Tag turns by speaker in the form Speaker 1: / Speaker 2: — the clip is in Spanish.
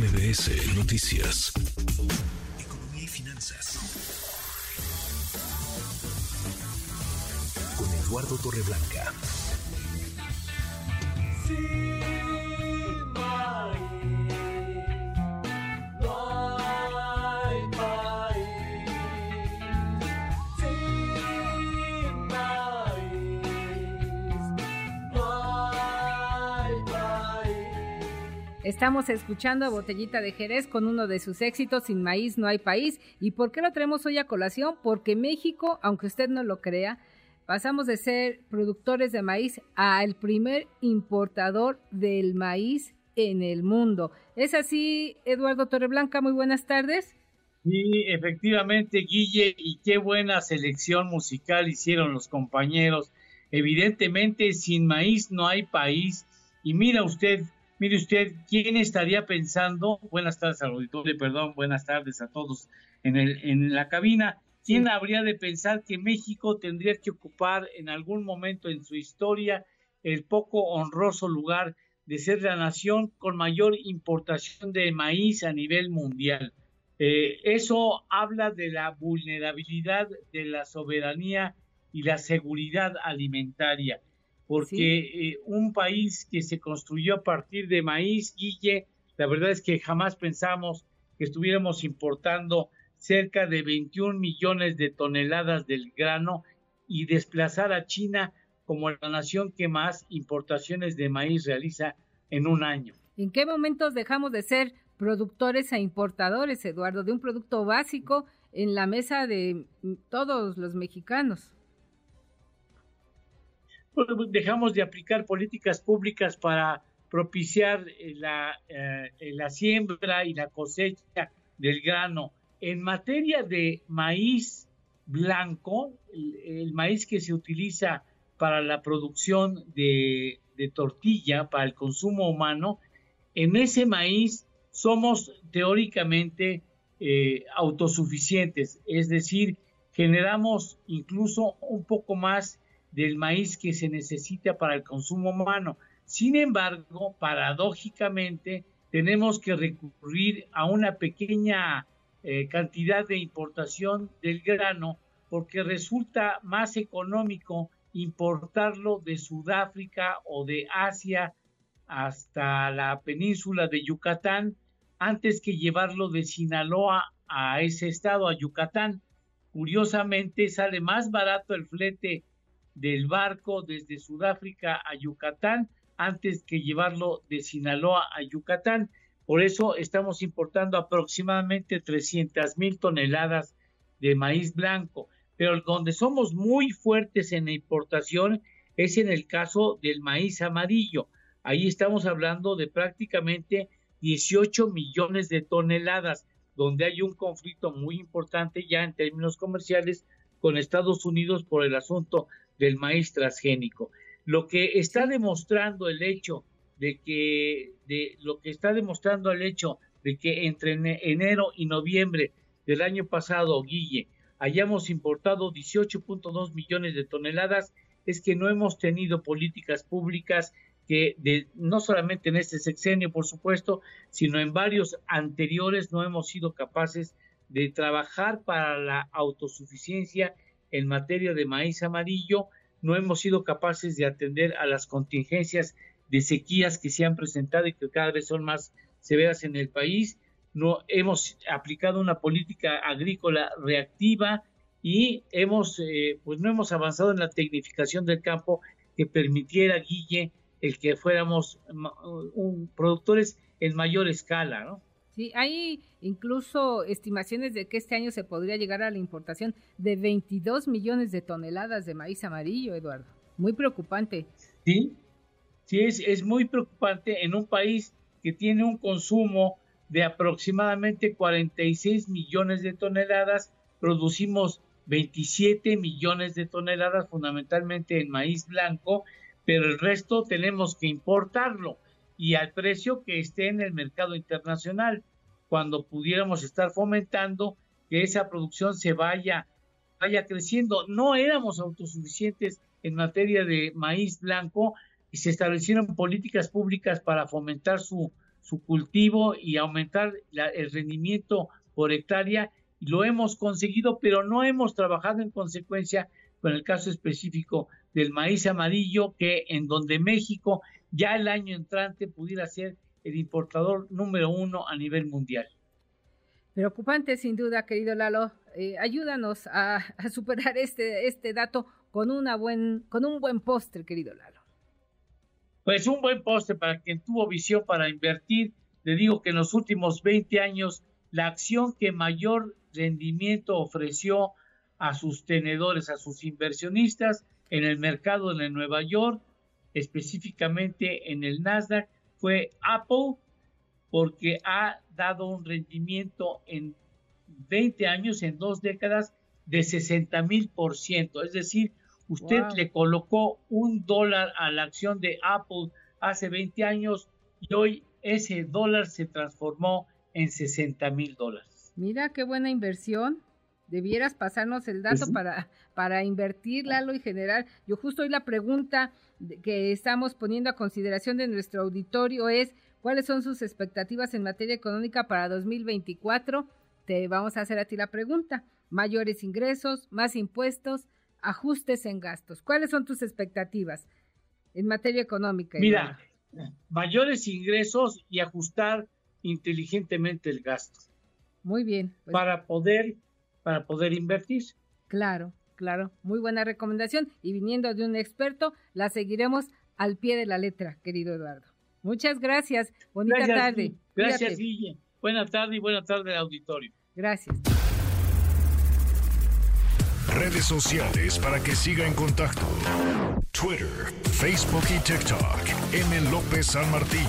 Speaker 1: MBS Noticias. Economía y finanzas. Con Eduardo Torreblanca.
Speaker 2: Estamos escuchando a Botellita de Jerez con uno de sus éxitos, Sin maíz no hay país. ¿Y por qué lo traemos hoy a colación? Porque México, aunque usted no lo crea, pasamos de ser productores de maíz a el primer importador del maíz en el mundo. ¿Es así, Eduardo Torreblanca? Muy buenas tardes.
Speaker 3: Sí, efectivamente, Guille, y qué buena selección musical hicieron los compañeros. Evidentemente, sin maíz no hay país. Y mira usted, Mire usted, ¿quién estaría pensando? Buenas tardes al auditorio, perdón, buenas tardes a todos en, el, en la cabina. ¿Quién habría de pensar que México tendría que ocupar en algún momento en su historia el poco honroso lugar de ser la nación con mayor importación de maíz a nivel mundial? Eh, eso habla de la vulnerabilidad de la soberanía y la seguridad alimentaria porque eh, un país que se construyó a partir de maíz, Guille, la verdad es que jamás pensamos que estuviéramos importando cerca de 21 millones de toneladas del grano y desplazar a China como la nación que más importaciones de maíz realiza en un año.
Speaker 2: ¿En qué momentos dejamos de ser productores e importadores, Eduardo, de un producto básico en la mesa de todos los mexicanos?
Speaker 3: Dejamos de aplicar políticas públicas para propiciar eh, la, eh, la siembra y la cosecha del grano. En materia de maíz blanco, el, maíz que se utiliza para la producción de, tortilla, para el consumo humano, en ese maíz somos teóricamente eh, autosuficientes, es decir, generamos incluso un poco más del maíz que se necesita para el consumo humano. Sin embargo, paradójicamente, tenemos que recurrir a una pequeña eh, cantidad de importación del grano porque resulta más económico importarlo de Sudáfrica o de Asia hasta la península de Yucatán antes que llevarlo de Sinaloa a ese estado, a Yucatán. Curiosamente sale más barato el flete del barco desde Sudáfrica a Yucatán antes que llevarlo de Sinaloa a Yucatán. Por eso estamos importando aproximadamente 300 mil toneladas de maíz blanco. Pero donde somos muy fuertes en la importación es en el caso del maíz amarillo. Ahí estamos hablando de prácticamente 18 millones de toneladas, donde hay un conflicto muy importante ya en términos comerciales con Estados Unidos por el asunto del maíz transgénico. Lo que está demostrando el hecho de que, de lo que está demostrando el hecho de que entre enero y noviembre del año pasado, Guille, hayamos importado 18.2 millones de toneladas, es que no hemos tenido políticas públicas que no solamente en este sexenio, por supuesto, sino en varios anteriores no hemos sido capaces de trabajar para la autosuficiencia en materia de maíz amarillo, no hemos sido capaces de atender a las contingencias de sequías que se han presentado y que cada vez son más severas en el país. No hemos aplicado una política agrícola reactiva y hemos, eh, pues no hemos avanzado en la tecnificación del campo que permitiera, Guille, el que fuéramos productores en mayor escala, ¿no?
Speaker 2: Sí, hay incluso estimaciones de que este año se podría llegar a la importación de 22 millones de toneladas de maíz amarillo, Eduardo. Muy preocupante.
Speaker 3: Sí, sí, es, es muy preocupante en un país que tiene un consumo de aproximadamente 46 millones de toneladas, producimos 27 millones de toneladas fundamentalmente en maíz blanco, pero el resto tenemos que importarlo y al precio que esté en el mercado internacional, cuando pudiéramos estar fomentando que esa producción se vaya, vaya creciendo. No éramos autosuficientes en materia de maíz blanco y se establecieron políticas públicas para fomentar su, su cultivo y aumentar el rendimiento por hectárea. Lo hemos conseguido, pero no hemos trabajado en consecuencia con el caso específico del maíz amarillo, que en donde México ya el año entrante pudiera ser el importador número uno a nivel mundial.
Speaker 2: Preocupante sin duda, querido Lalo. Eh, ayúdanos a, a, superar este, este dato con, una buen, con un buen postre, querido Lalo.
Speaker 3: Pues un buen postre para quien tuvo visión para invertir. Le digo que en los últimos 20 años la acción que mayor rendimiento ofreció a sus tenedores, a sus inversionistas en el mercado de Nueva York, específicamente en el Nasdaq, fue Apple, porque ha dado un rendimiento en 20 años, en dos décadas, de 60 mil por ciento. Es decir, usted le colocó un dólar a la acción de Apple hace 20 años y hoy ese dólar se transformó en 60 mil dólares.
Speaker 2: Mira qué buena inversión. Debieras pasarnos el dato
Speaker 3: Pues
Speaker 2: para, para invertir, Lalo, y generar. Yo justo hoy la pregunta que estamos poniendo a consideración de nuestro auditorio es, ¿cuáles son sus expectativas en materia económica para 2024? Te vamos a hacer a ti la pregunta. Mayores ingresos, más impuestos, ajustes en gastos. ¿Cuáles son tus expectativas en materia económica?
Speaker 3: Mira, mayores ingresos y ajustar inteligentemente el gasto.
Speaker 2: Muy bien.
Speaker 3: Pues, para poder para poder invertir.
Speaker 2: Claro, claro, muy buena recomendación y viniendo de un experto, la seguiremos al pie de la letra, querido Eduardo. Muchas gracias. Bonita
Speaker 3: gracias,
Speaker 2: tarde.
Speaker 3: Gracias, Guille. Buena tarde y buena tarde al auditorio.
Speaker 2: Gracias.
Speaker 1: Redes sociales para que siga en contacto: Twitter, Facebook y TikTok. M. López San Martín.